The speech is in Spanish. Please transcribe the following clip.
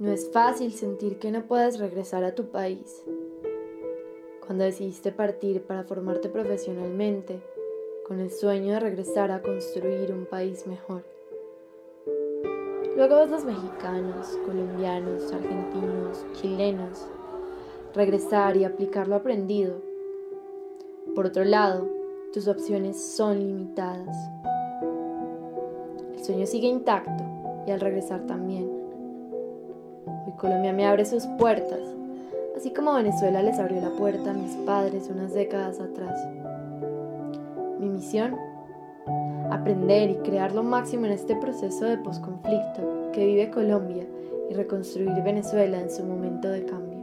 No es fácil sentir que no puedes regresar a tu país. Cuando decidiste partir para formarte profesionalmente, con el sueño de regresar a construir un país mejor. Luego ves los mexicanos, colombianos, argentinos, chilenos, regresar y aplicar lo aprendido. Por otro lado, tus opciones son limitadas. El sueño sigue intacto y al regresar también. Colombia me abre sus puertas, así como Venezuela les abrió la puerta a mis padres unas décadas atrás. Mi misión, aprender y crear lo máximo en este proceso de posconflicto que vive Colombia y reconstruir Venezuela en su momento de cambio.